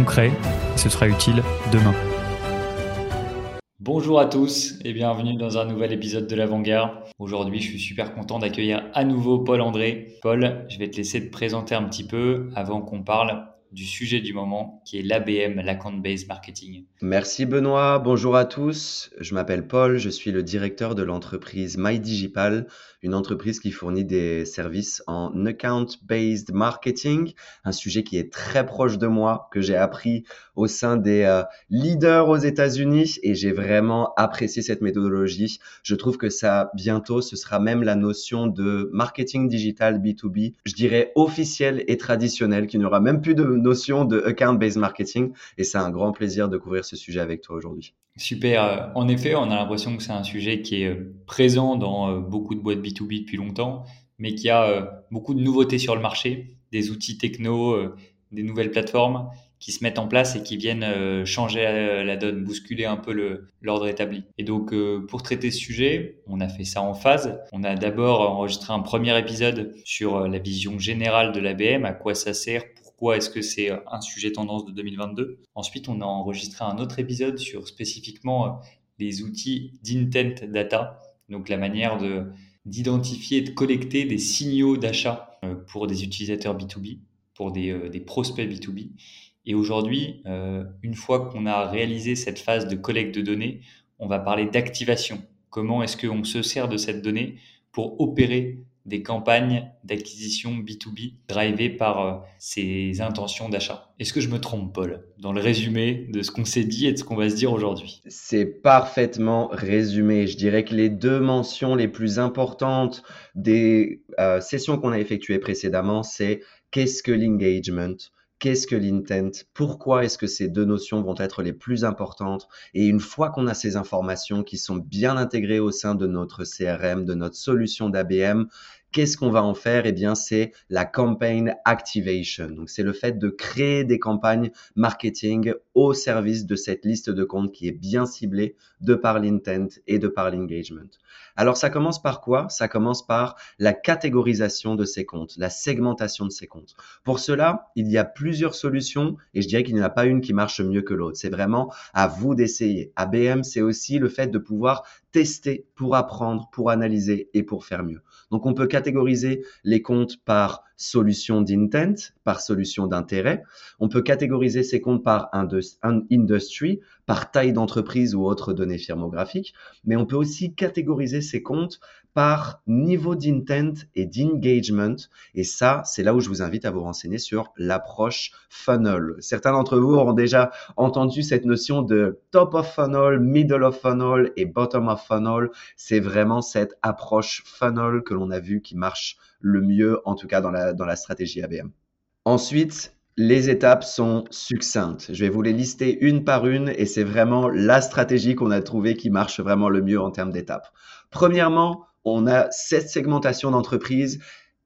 concret, et ce sera utile demain. Bonjour à tous et bienvenue dans un nouvel épisode de l'Avant-Garde. Aujourd'hui, je suis super content d'accueillir à nouveau Paul André. Paul, je vais te laisser te présenter un petit peu avant qu'on parle du sujet du moment qui est l'ABM, l'account-based marketing. Merci Benoît, bonjour à tous. Je m'appelle Paul, je suis le directeur de l'entreprise MyDigipal, une entreprise qui fournit des services en account-based marketing, un sujet qui est très proche de moi, que j'ai appris au sein des euh, leaders aux États-Unis et j'ai vraiment apprécié cette méthodologie. Je trouve que ça, bientôt, ce sera même la notion de marketing digital B2B, je dirais officiel et traditionnel, qui n'aura même plus de notion de account-based marketing et c'est un grand plaisir de couvrir ce sujet avec toi aujourd'hui. Super. En effet, on a l'impression que c'est un sujet qui est euh, présent dans euh, beaucoup de boîtes B2B depuis longtemps, mais qui a euh, beaucoup de nouveautés sur le marché, des outils techno, des nouvelles plateformes qui se mettent en place et qui viennent changer la donne, bousculer un peu l'ordre établi. Et donc, pour traiter ce sujet, on a fait ça en phase. On a d'abord enregistré un premier épisode sur la vision générale de l'ABM, à quoi ça sert, est-ce que c'est un sujet tendance de 2022. Ensuite, on a enregistré un autre épisode sur spécifiquement euh, les outils d'intent data, donc la manière de d'identifier et de collecter des signaux d'achat euh, pour des utilisateurs B2B, pour des, euh, des prospects B2B. Et aujourd'hui, une fois qu'on a réalisé cette phase de collecte de données, on va parler d'activation. Comment est-ce qu'on se sert de cette donnée pour opérer des campagnes d'acquisition B2B drivées par euh, ces intentions d'achat. Est-ce que je me trompe, Paul, dans le résumé de ce qu'on s'est dit et de ce qu'on va se dire aujourd'hui? C'est parfaitement résumé. Je dirais que les deux mentions les plus importantes des euh, sessions qu'on a effectuées précédemment, c'est qu'est-ce que l'engagement? Qu'est-ce que l'intent? Pourquoi est-ce que ces deux notions vont être les plus importantes? Et une fois qu'on a ces informations qui sont bien intégrées au sein de notre CRM, de notre solution d'ABM, Qu'est-ce qu'on va en faire? Eh bien, c'est la campaign activation. Donc, c'est le fait de créer des campagnes marketing au service de cette liste de comptes qui est bien ciblée de par l'intent et de par l'engagement. Alors, ça commence par quoi? Ça commence par la catégorisation de ces comptes, la segmentation de ces comptes. Pour cela, il y a plusieurs solutions et je dirais qu'il n'y en a pas une qui marche mieux que l'autre. C'est vraiment à vous d'essayer. ABM, c'est aussi le fait de pouvoir tester pour apprendre, pour analyser et pour faire mieux. Donc on peut catégoriser les comptes par solution d'intent, par solution d'intérêt. On peut catégoriser ces comptes par industry, par taille d'entreprise ou autre données firmographiques, mais on peut aussi catégoriser ces comptes par niveau d'intent et d'engagement. Et ça, c'est là où je vous invite à vous renseigner sur l'approche funnel. Certains d'entre vous auront déjà entendu cette notion de top of funnel, middle of funnel et bottom of funnel. C'est vraiment cette approche funnel que l'on a vu qui marche le mieux, en tout cas dans la, dans la stratégie ABM. Ensuite, les étapes sont succinctes. Je vais vous les lister une par une et c'est vraiment la stratégie qu'on a trouvée qui marche vraiment le mieux en termes d'étapes. Premièrement, on a cette segmentation d'entreprise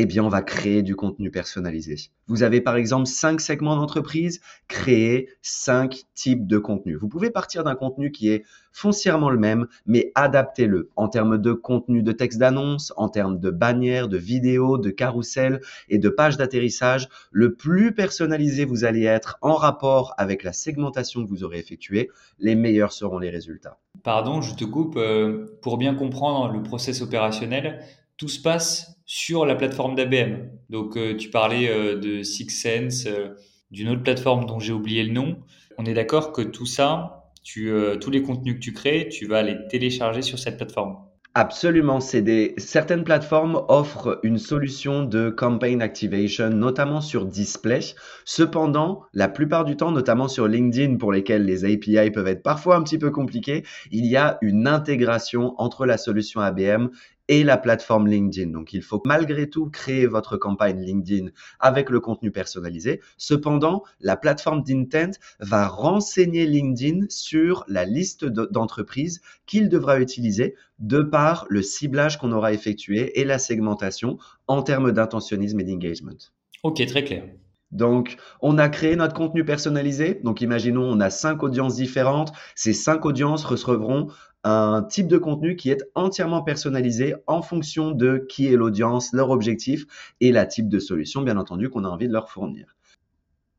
eh bien, on va créer du contenu personnalisé. Vous avez par exemple cinq segments d'entreprise, créez cinq types de contenu. Vous pouvez partir d'un contenu qui est foncièrement le même, mais adaptez-le en termes de contenu de texte d'annonce, en termes de bannières, de vidéos, de carrousel et de pages d'atterrissage. Le plus personnalisé vous allez être en rapport avec la segmentation que vous aurez effectuée, les meilleurs seront les résultats. Pardon, je te coupe. Euh, pour bien comprendre le process opérationnel, tout se passe sur la plateforme d'ABM. Donc, euh, tu parlais euh, de Six Sense, euh, d'une autre plateforme dont j'ai oublié le nom. On est d'accord que tout ça, tu, tous les contenus que tu crées, tu vas les télécharger sur cette plateforme. Absolument, c'est des certaines plateformes offrent une solution de campaign activation, notamment sur display. Cependant, la plupart du temps, notamment sur LinkedIn, pour lesquels les API peuvent être parfois un petit peu compliqués, il y a une intégration entre la solution ABM et la plateforme LinkedIn. Donc, il faut malgré tout créer votre campagne LinkedIn avec le contenu personnalisé. Cependant, la plateforme d'Intent va renseigner LinkedIn sur la liste d'entreprises qu'il devra utiliser de par le ciblage qu'on aura effectué et la segmentation en termes d'intentionnisme et d'engagement. Ok, très clair. Donc, on a créé notre contenu personnalisé. Donc, imaginons, on a cinq audiences différentes. Ces cinq audiences recevront un type de contenu qui est entièrement personnalisé en fonction de qui est l'audience, leur objectif et la type de solution, bien entendu, qu'on a envie de leur fournir.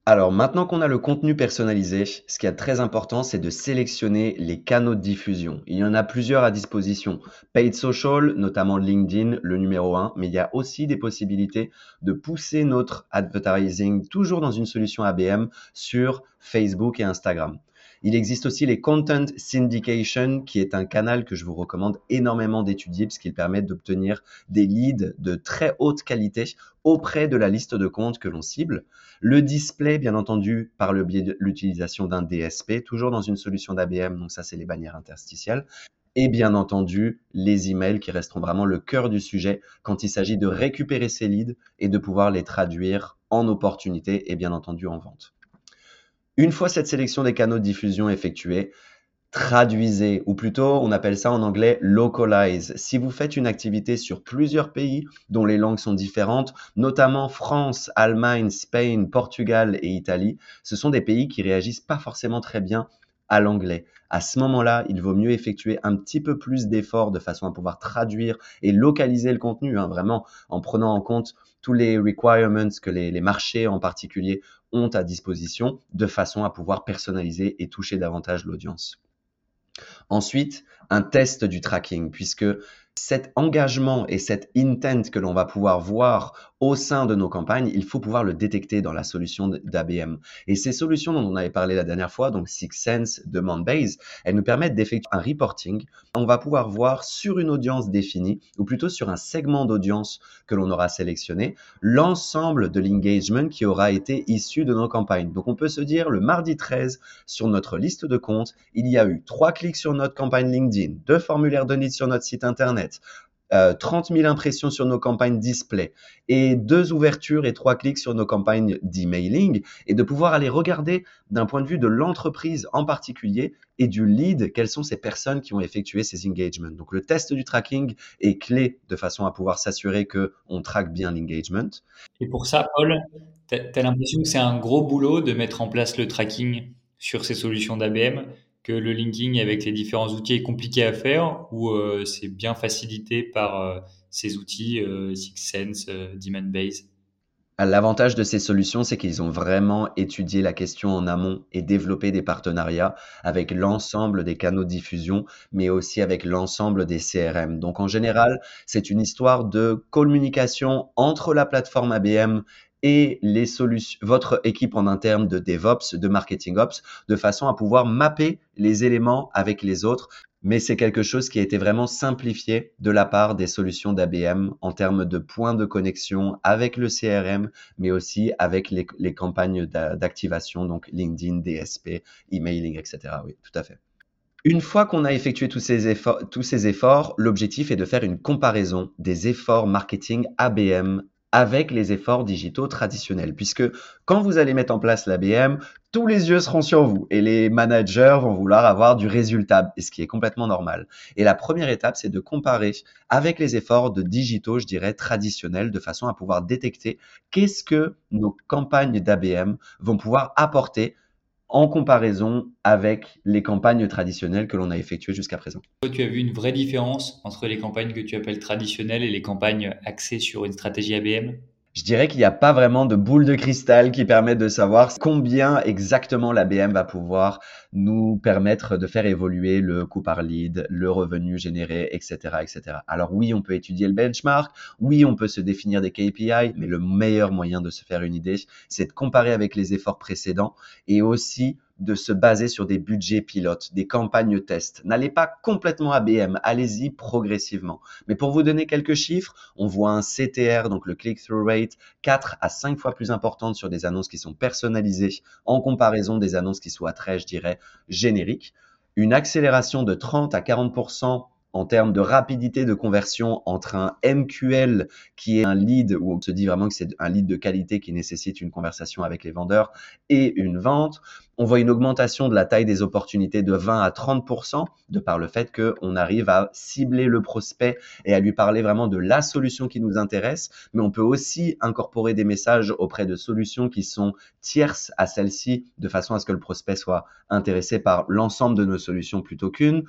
Alors maintenant qu'on a le contenu personnalisé, ce qui est très important, c'est de sélectionner les canaux de diffusion. Il y en a plusieurs à disposition. Paid social, notamment LinkedIn, le numéro 1, mais il y a aussi des possibilités de pousser notre advertising toujours dans une solution ABM sur Facebook et Instagram. Il existe aussi les Content Syndication, qui est un canal que je vous recommande énormément d'étudier puisqu'il permet d'obtenir des leads de très haute qualité auprès de la liste de comptes que l'on cible. Le display, bien entendu, par le biais de l'utilisation d'un DSP, toujours dans une solution d'ABM, donc ça c'est les bannières interstitielles. Et bien entendu, les emails qui resteront vraiment le cœur du sujet quand il s'agit de récupérer ces leads et de pouvoir les traduire en opportunités et bien entendu en vente. Une fois cette sélection des canaux de diffusion effectuée, traduisez, ou plutôt on appelle ça en anglais localize. Si vous faites une activité sur plusieurs pays dont les langues sont différentes, notamment France, Allemagne, Spain, Portugal et Italie, ce sont des pays qui réagissent pas forcément très bien à l'anglais. À ce moment-là, il vaut mieux effectuer un petit peu plus d'efforts de façon à pouvoir traduire et localiser le contenu, hein, vraiment en prenant en compte tous les requirements que les, les marchés en particulier ont à disposition de façon à pouvoir personnaliser et toucher davantage l'audience. Ensuite, un test du tracking, puisque cet engagement et cet intent que l'on va pouvoir voir au sein de nos campagnes, il faut pouvoir le détecter dans la solution d'ABM. Et ces solutions dont on avait parlé la dernière fois, donc Six Sense, Demand Base, elles nous permettent d'effectuer un reporting. On va pouvoir voir sur une audience définie, ou plutôt sur un segment d'audience que l'on aura sélectionné, l'ensemble de l'engagement qui aura été issu de nos campagnes. Donc on peut se dire, le mardi 13, sur notre liste de comptes, il y a eu trois clics sur notre campagne LinkedIn, deux formulaires de lead sur notre site internet, 30 euh, 000 impressions sur nos campagnes display et deux ouvertures et trois clics sur nos campagnes d'emailing et de pouvoir aller regarder d'un point de vue de l'entreprise en particulier et du lead, quelles sont ces personnes qui ont effectué ces engagements. Donc le test du tracking est clé de façon à pouvoir s'assurer que on traque bien l'engagement. Et pour ça, Paul, tu as l'impression que c'est un gros boulot de mettre en place le tracking sur ces solutions d'ABM que le linking avec les différents outils est compliqué à faire ou euh, c'est bien facilité par euh, ces outils euh, SixSense, DemandBase? L'avantage de ces solutions, c'est qu'ils ont vraiment étudié la question en amont et développé des partenariats avec l'ensemble des canaux de diffusion, mais aussi avec l'ensemble des CRM. Donc en général, c'est une histoire de communication entre la plateforme ABM et les solutions, votre équipe en interne de DevOps, de Marketing Ops, de façon à pouvoir mapper les éléments avec les autres. Mais c'est quelque chose qui a été vraiment simplifié de la part des solutions d'ABM en termes de points de connexion avec le CRM, mais aussi avec les, les campagnes d'activation, donc LinkedIn, DSP, emailing, etc. Oui, tout à fait. Une fois qu'on a effectué tous ces tous ces efforts l'objectif est de faire une comparaison des efforts marketing ABM avec les efforts digitaux traditionnels. Puisque quand vous allez mettre en place l'ABM, tous les yeux seront sur vous et les managers vont vouloir avoir du résultat, et ce qui est complètement normal. Et la première étape, c'est de comparer avec les efforts de digitaux, je dirais, traditionnels, de façon à pouvoir détecter qu'est-ce que nos campagnes d'ABM vont pouvoir apporter en comparaison avec les campagnes traditionnelles que l'on a effectuées jusqu'à présent. Tu as vu une vraie différence entre les campagnes que tu appelles traditionnelles et les campagnes axées sur une stratégie ABM je dirais qu'il n'y a pas vraiment de boule de cristal qui permet de savoir combien exactement l'ABM va pouvoir nous permettre de faire évoluer le coût par lead, le revenu généré, etc., etc. Alors oui, on peut étudier le benchmark, oui, on peut se définir des KPI, mais le meilleur moyen de se faire une idée, c'est de comparer avec les efforts précédents et aussi de se baser sur des budgets pilotes, des campagnes tests. N'allez pas complètement ABM, allez-y progressivement. Mais pour vous donner quelques chiffres, on voit un CTR, donc le click-through rate, 4 à 5 fois plus importante sur des annonces qui sont personnalisées en comparaison des annonces qui soient très, je dirais, génériques. Une accélération de 30 à 40% en termes de rapidité de conversion entre un MQL qui est un lead où on se dit vraiment que c'est un lead de qualité qui nécessite une conversation avec les vendeurs et une vente. On voit une augmentation de la taille des opportunités de 20 à 30% de par le fait qu'on arrive à cibler le prospect et à lui parler vraiment de la solution qui nous intéresse. Mais on peut aussi incorporer des messages auprès de solutions qui sont tierces à celle-ci de façon à ce que le prospect soit intéressé par l'ensemble de nos solutions plutôt qu'une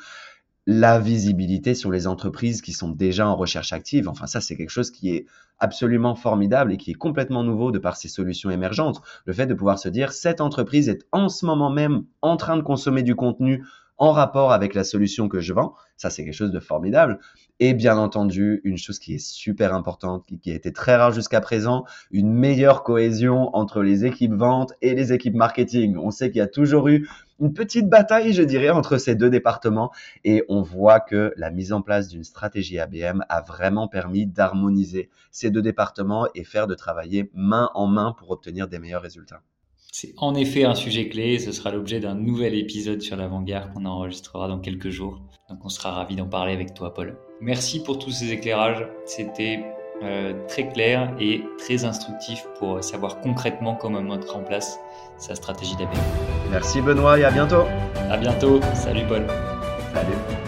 la visibilité sur les entreprises qui sont déjà en recherche active. Enfin, ça, c'est quelque chose qui est absolument formidable et qui est complètement nouveau de par ces solutions émergentes. Le fait de pouvoir se dire, cette entreprise est en ce moment même en train de consommer du contenu en rapport avec la solution que je vends. Ça, c'est quelque chose de formidable. Et bien entendu, une chose qui est super importante, qui a été très rare jusqu'à présent, une meilleure cohésion entre les équipes vente et les équipes marketing. On sait qu'il y a toujours eu une petite bataille, je dirais, entre ces deux départements. Et on voit que la mise en place d'une stratégie ABM a vraiment permis d'harmoniser ces deux départements et faire de travailler main en main pour obtenir des meilleurs résultats. C'est en effet un sujet clé. Ce sera l'objet d'un nouvel épisode sur l'avant-garde qu'on enregistrera dans quelques jours. Donc on sera ravi d'en parler avec toi, Paul. Merci pour tous ces éclairages. C'était euh, très clair et très instructif pour savoir concrètement comment mettre en place sa stratégie d'ABM. Merci Benoît et à bientôt. À bientôt. Salut Paul. Salut.